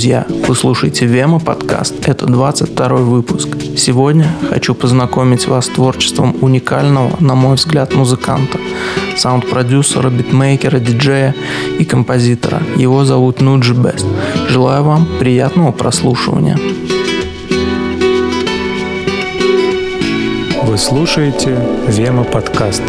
друзья! Вы слушаете Вема подкаст. Это 22 выпуск. Сегодня хочу познакомить вас с творчеством уникального, на мой взгляд, музыканта, саунд-продюсера, битмейкера, диджея и композитора. Его зовут Нуджи Бест. Желаю вам приятного прослушивания. Вы слушаете Вема подкаст.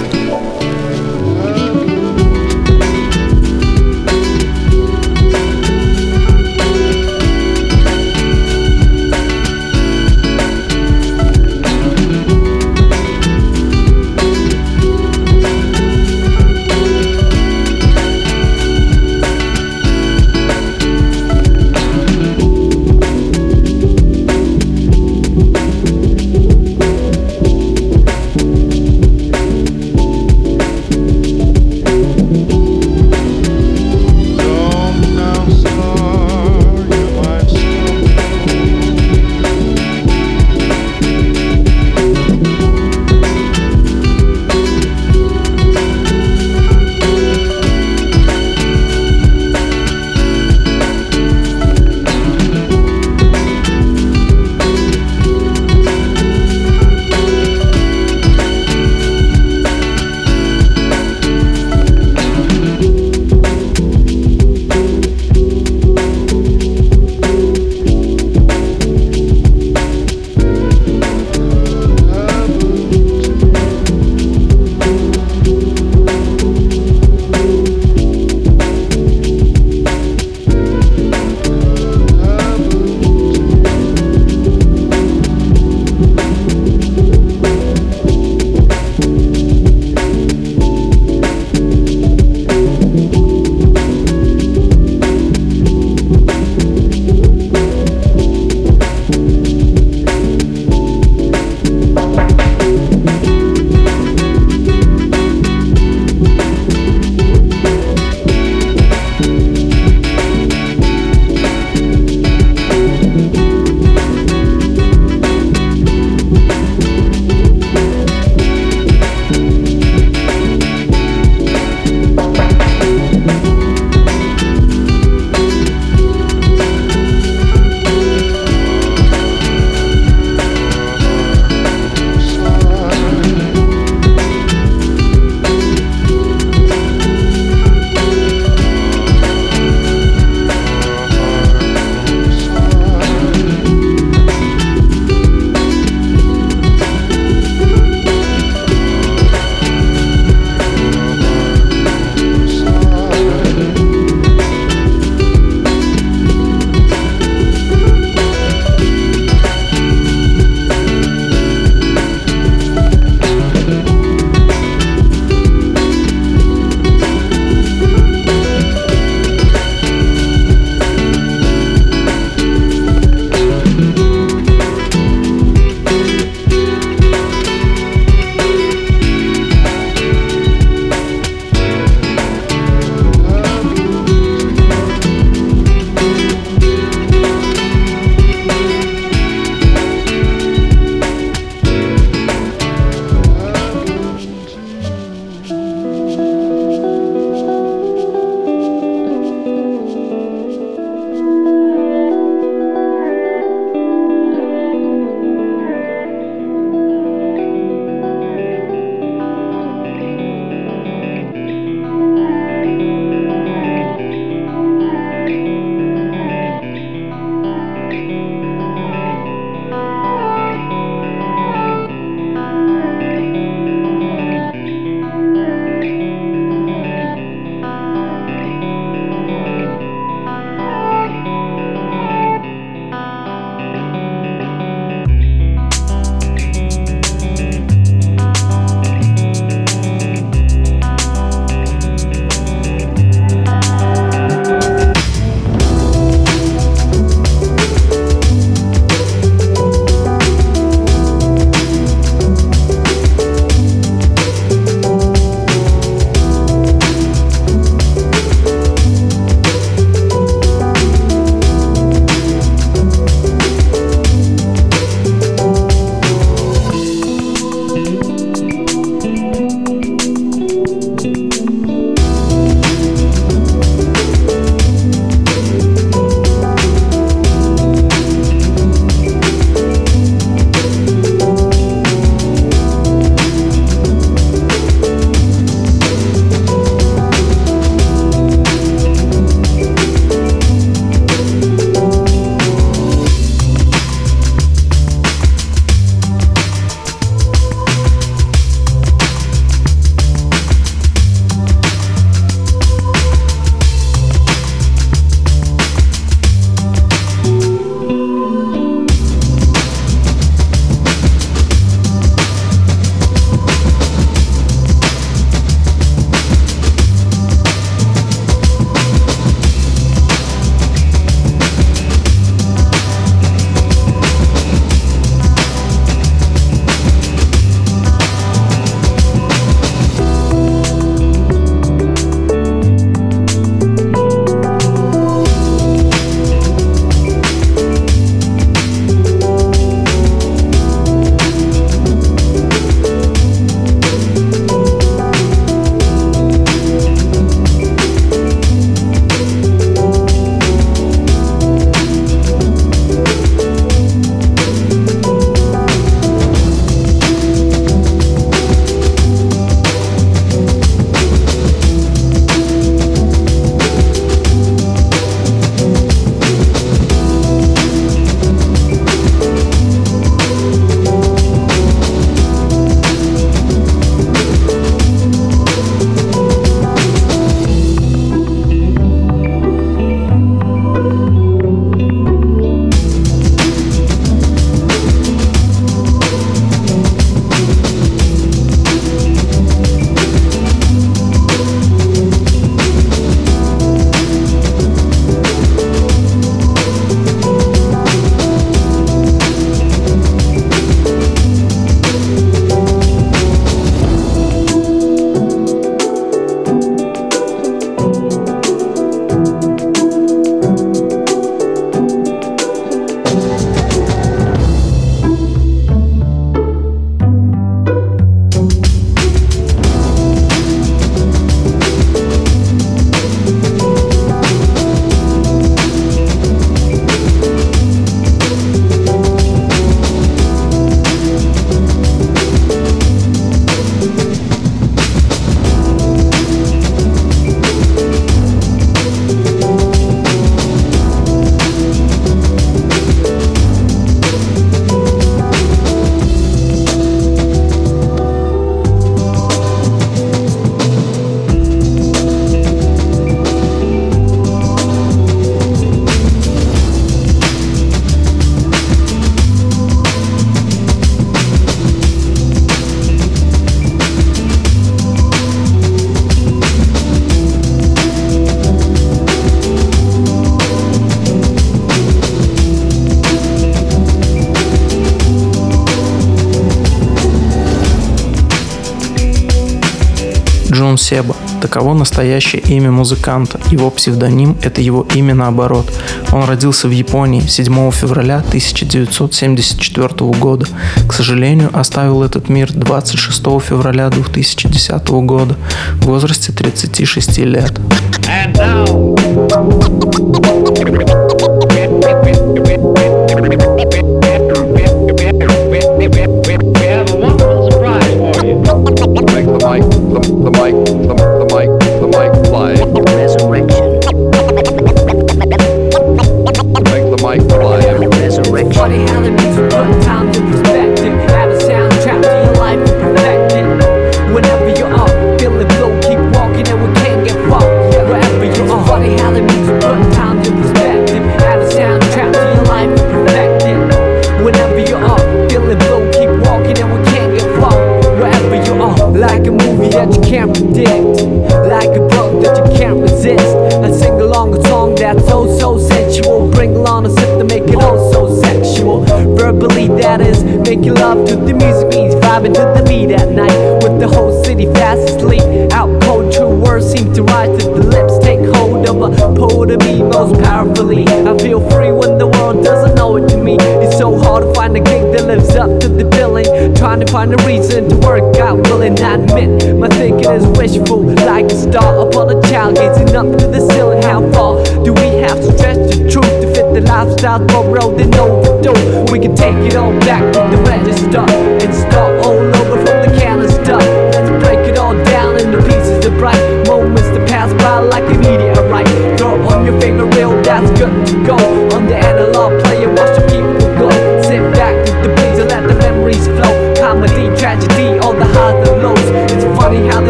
Таково настоящее имя музыканта. Его псевдоним – это его имя наоборот. Он родился в Японии 7 февраля 1974 года. К сожалению, оставил этот мир 26 февраля 2010 года в возрасте 36 лет.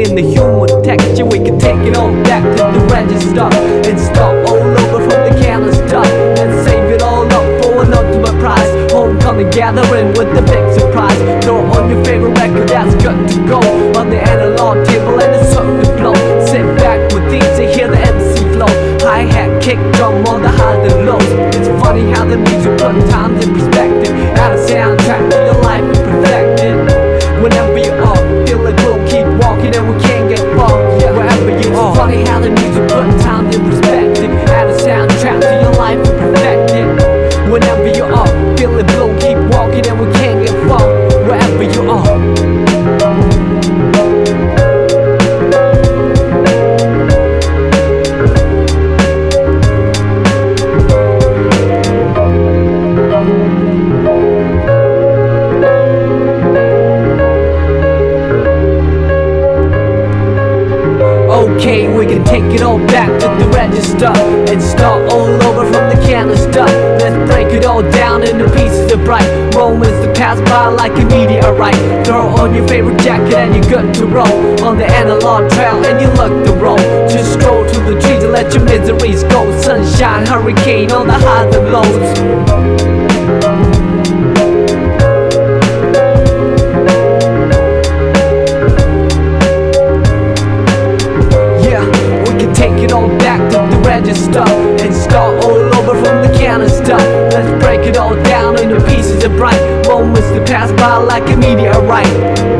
in the humor texture. We can take it all back to the register and start all over from the careless dust and save it all up for an ultimate prize. Homecoming gathering with the fixer. pass like a meteorite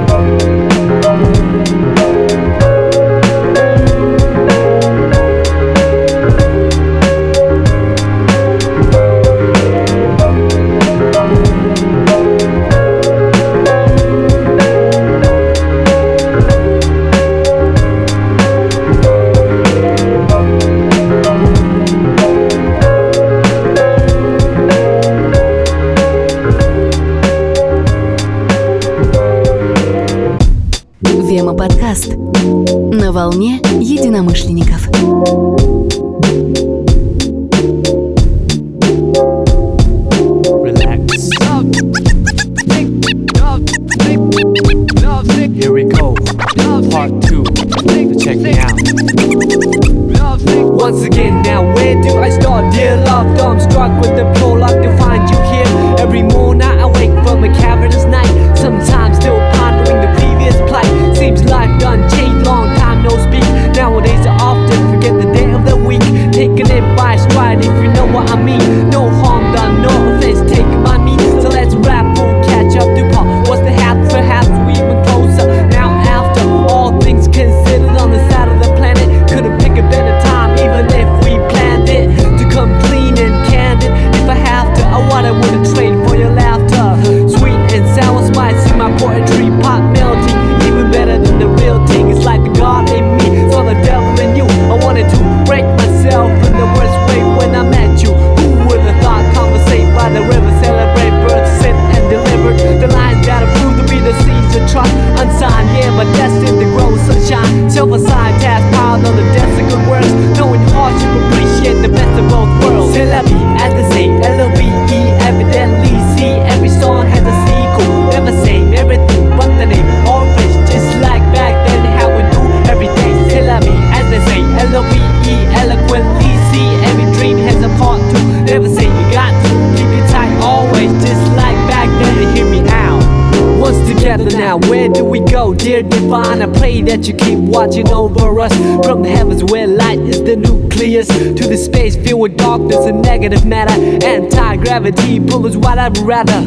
darkness and negative matter. Anti gravity pull is what I'd rather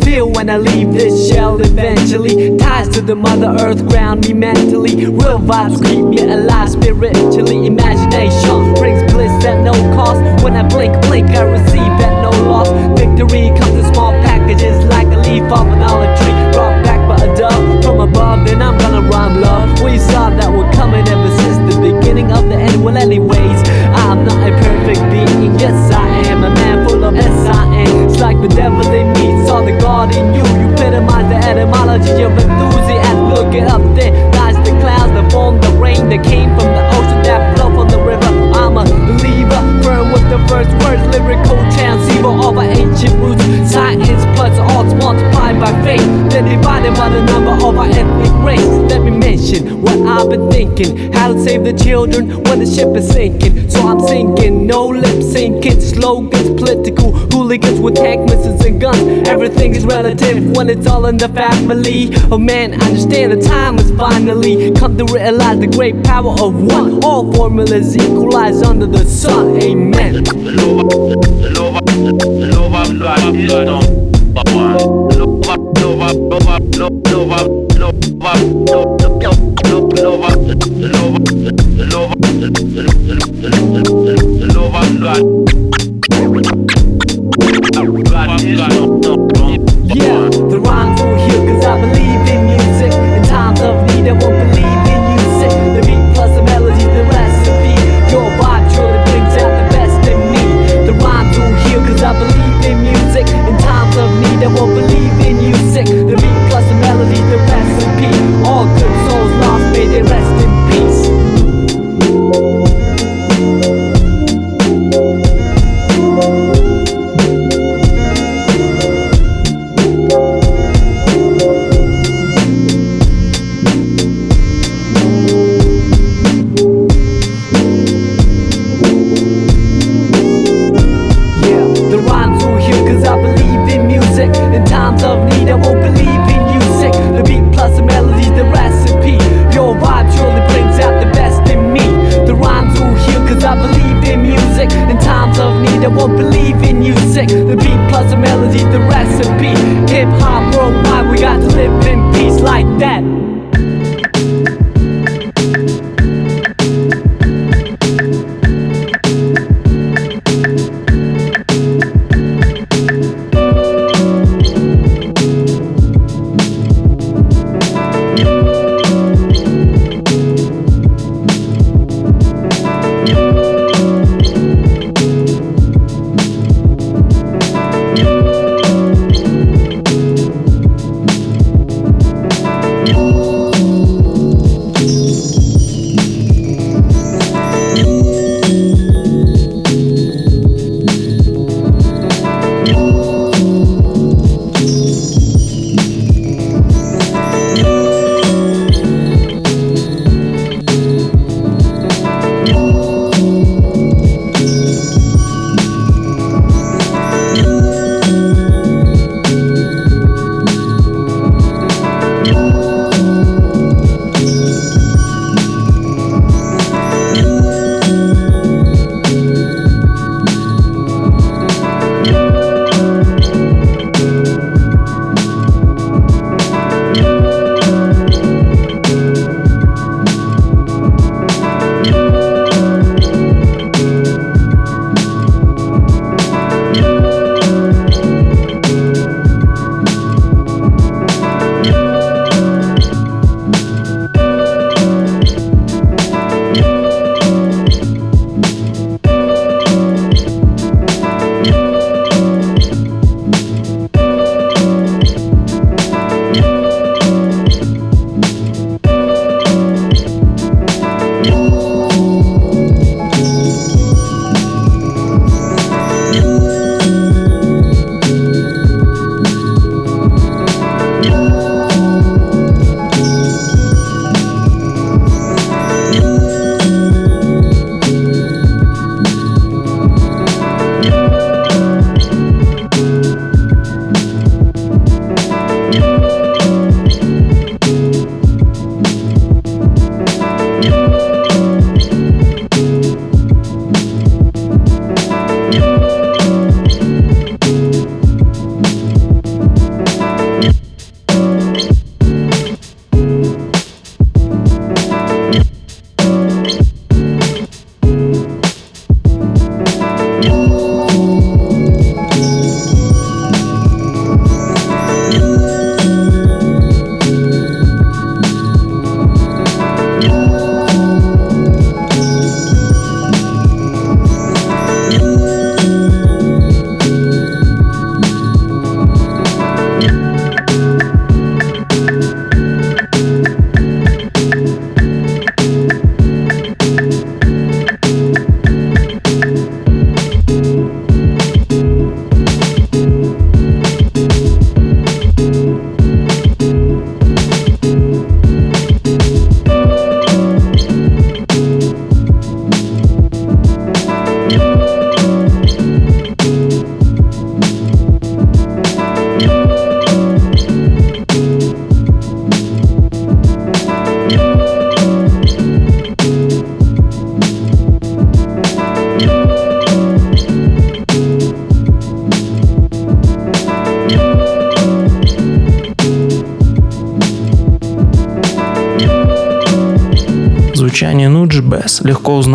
feel when I leave this shell eventually. Ties to the mother earth ground me mentally. Real vibes keep me alive spiritually. Imagination brings bliss at no cost. When I blink, blink, I receive at no loss. Victory comes in small packages like a leaf off an olive tree. Brought back by a dove from above, then I'm gonna rhyme love. We saw that we're coming ever since the beginning of the end. Well, anyways, I'm not a perfect being. Yes, I am a man full of S-I-N. It's like the devil in me, saw the God in you. You epitomize the etymology of enthusiasm. Look it up there, lies the clouds that form the rain that came from the ocean that flow from the river. I'm a believer, firm with the first words, lyrical transceiver of our ancient roots. Science plus arts multiplied by faith, then divided by the number of our ethnic race. Let me mention what I've been thinking, save the children when the ship is sinking. So I'm sinking, no lip syncing, slogans, political hooligans with tank missiles and guns. Everything is relative when it's all in the family. Oh man, I understand the time has finally come to realize the great power of one. All formulas equalize under the sun. Amen. Yeah,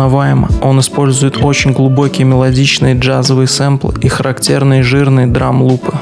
узнаваемо. Он использует очень глубокие мелодичные джазовые сэмплы и характерные жирные драм-лупы.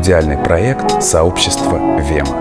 Аудиальный проект сообщества Вема.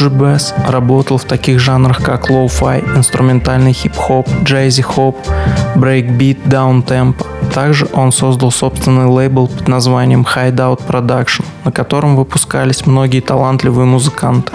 Нуджи Бесс работал в таких жанрах, как лоу-фай, инструментальный хип-хоп, джейзи-хоп, брейкбит, даунтемпо. Также он создал собственный лейбл под названием Hideout Production, на котором выпускались многие талантливые музыканты.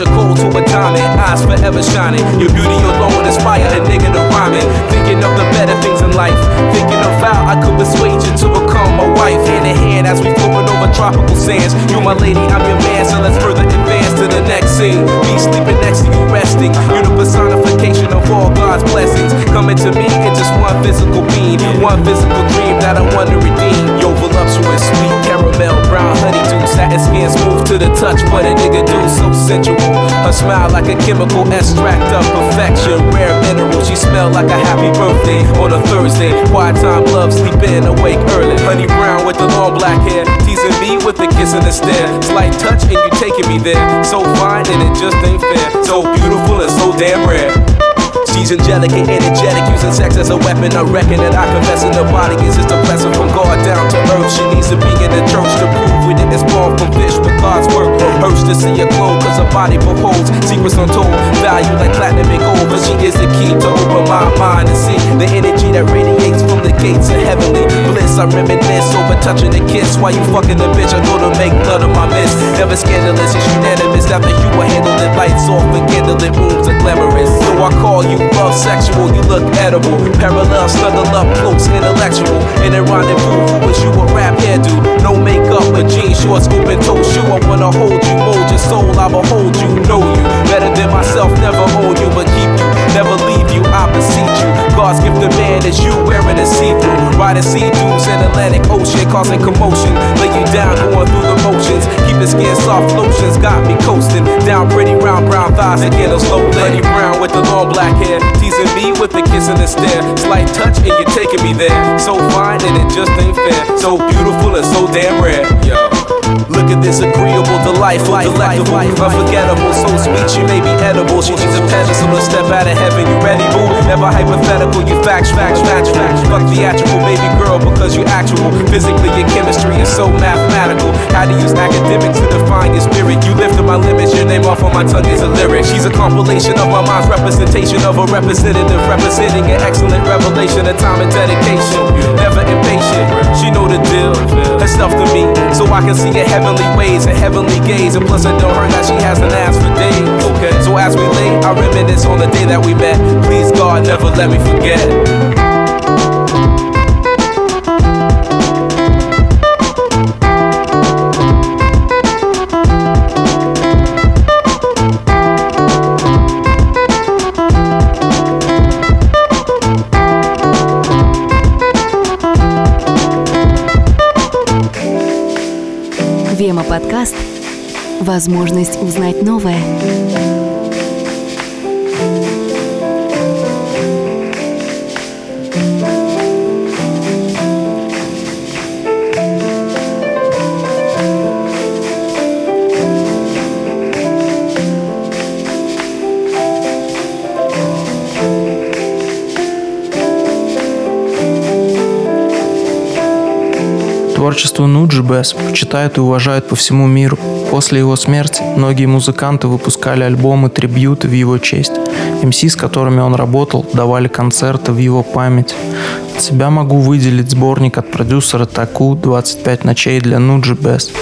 A cold to a diamond, eyes forever shining. Your beauty alone inspire a nigga to rhyming. Thinking of the better things in life. Thinking of tropical sands. You're my lady, I'm your man, so let's further advance to the next scene. Me sleeping next to you, resting. You're the personification of all God's blessings. Coming to me in just one physical being, one physical dream that I want to redeem. Yo, voluptuous, sweet caramel, brown honeydew, satin skin, smooth to the touch. What a nigga do, so sensual. Her smile like a chemical extract of perfection. Rare mineral, she smell like a happy birthday on a Thursday. Quiet time, love, sleep in, awake early. Honey brown with the long black hair, teasing me with a kiss and a stare. Slight touch and you taking me there. So fine and it just ain't fair. So beautiful and so damn rare. She's angelic and energetic, using sex as a weapon. I reckon that I confess in the body is just a blessing from God down to earth. She needs to be in the church to prove we didn't spawn from fish, but God's work. Hurts to see her glow, cause her body beholds secrets untold. Value like platinum and gold, but she is the key to open my mind and see the energy that radiates gates of heavenly bliss. I reminisce over touching a kiss while you fucking the bitch. I go to make blood of my miss. Never scandalous, it's unanimous. After you were handled it, lights off and candlelit rooms are glamorous. So I call you love sexual, you look edible. Parallel, snuggle up close, intellectual. In a rendezvous, was you a rap hairdo? No makeup, but jeans, shorts, open toe shoe. I wanna hold you, mold your soul. I behold you, know you better than myself. Never own you, but keep you, you. I beseech you. God's gift to man is you wearing a see-through. Riding sea dunes in Atlantic Ocean, causing commotion. Lay you down, going through the motions. Keep the skin soft lotions, got me coasting. Down pretty round brown thighs again, a slow lady brown with the long black hair. Teasing me with the kiss and the stare. Slight touch and you're taking me there. So fine and it just ain't fair. So beautiful and so damn rare. At this agreeable, delightful, delectable, unforgettable, so sweet she may be edible. She needs a pedestal to step out of heaven. You ready, boo? Never hypothetical, you facts, facts, facts, facts. Fuck theatrical, baby girl, because you actual. Physically, your chemistry is so mathematical. How to use academics to define your spirit. You lifted my limits, your name off on my tongue is a lyric. She's a compilation of my mind's representation of a representative, representing an excellent revelation of time and dedication. Never impatient, she know the deal. Her stuff to me, so I can see her heavenly ways and heavenly gaze. And plus, I know her that she hasn't asked for days. Okay, so as we lay, I reminisce on the day that we met. Please, God, never let me forget. Подкаст. Возможность узнать новое. Творчество Нуджи Бесс почитают и уважают по всему миру. После его смерти многие музыканты выпускали альбомы трибьюты в его честь. МС, с которыми он работал, давали концерты в его память. От себя могу выделить сборник от продюсера Таку «25 ночей для Нуджи Бесс».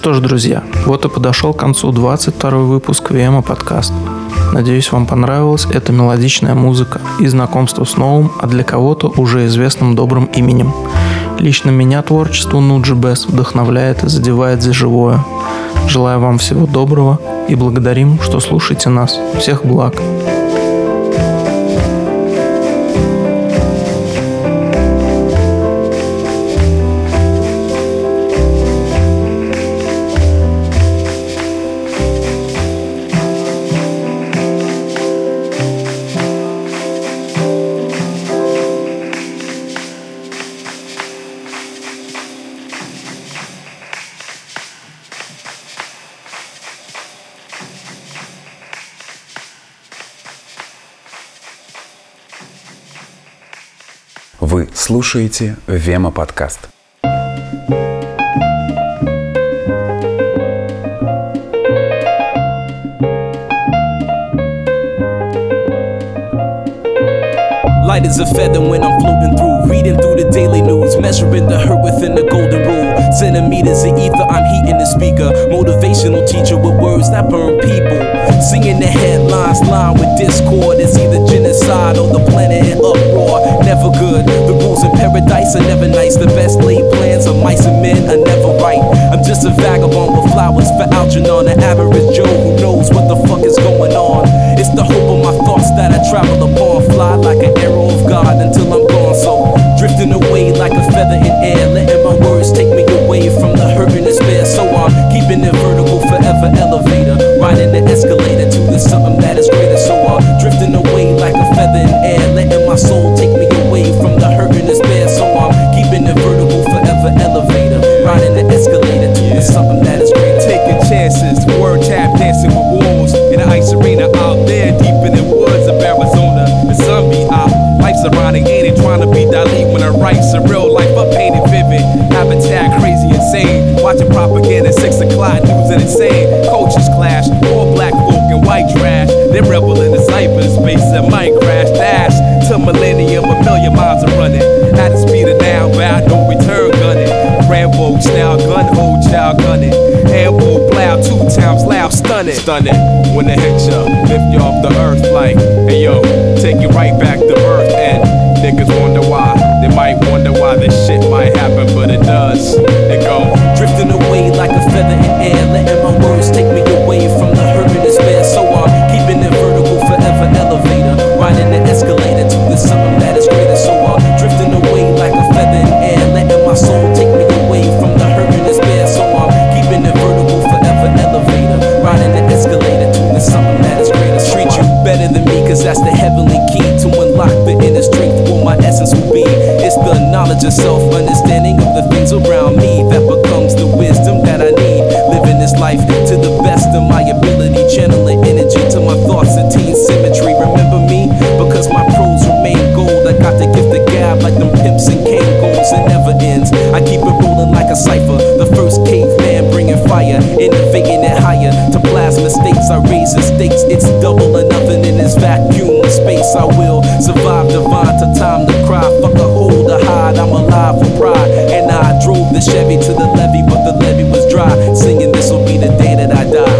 Что ж, друзья, вот и подошел к концу 22 выпуск Вема подкаст. Надеюсь, вам понравилась эта мелодичная музыка и знакомство с новым, а для кого-то уже известным добрым именем. Лично меня творчество Нуджи Бес вдохновляет и задевает за живое. Желаю вам всего доброго и благодарим, что слушаете нас. Всех благ! Вы слушаете Вема подкаст. Light as a feather when I'm floating through, reading through the daily news, measuring the hurt within the golden rule. Centimeters of ether, I'm heating the speaker. Motivational teacher with words that burn people. Singing the headlines, line with discord. It's either genocide or the planet in uproar. Never good. The rules in paradise are never nice. The best laid plans of mice and men are never right. I'm just a vagabond with flowers for Algernon, an average Joe who knows what the fuck is going on. It's the hope of my thoughts that I travel upon. Fly like an arrow of God until I'm gone. So drifting away like a feather in air, letting my words take me away from the hurt and despair. So I'm keeping it vertical, forever elevator, riding the escalator to the something that is greater. So I'm drifting away like a feather in air, letting my soul take me away from the hurt and despair. So I'm keeping it vertical, forever elevator, riding the escalator life's ironic, ain't it? Trying to be Dali when I write surreal life, I painted vivid. Habitat crazy, insane. Watching propaganda, six o'clock news and insane. Cultures clash, all black folk and white trash. They rebel in the cyberspace and might crash. Dash to millennium, a million miles are running. At the speed of now, bound no return gunning. Rambo style gun, old child gunning. Ambo plow two times loud, stunning. Stunning when they hit ya, lift you off the earth like, happen, but it does. It go. Drifting away like a feather in air, letting my words take of self, understanding of the things around me that becomes the wisdom that I need. Living this life to the best of my ability, channeling energy to my thoughts, attain symmetry. Remember me? Because my prose remain gold. I got the gift of gab like them pimps and cane goals. It never ends. I keep it rolling like a cipher. The first caveman bringing fire, innovating it higher to plasma states. I raise the stakes. It's double or nothing in this vacuum space. I will survive divine to time to cry. God, I'm alive for pride. And I drove the Chevy to the levee, but the levee was dry. Singing, this'll be the day that I die.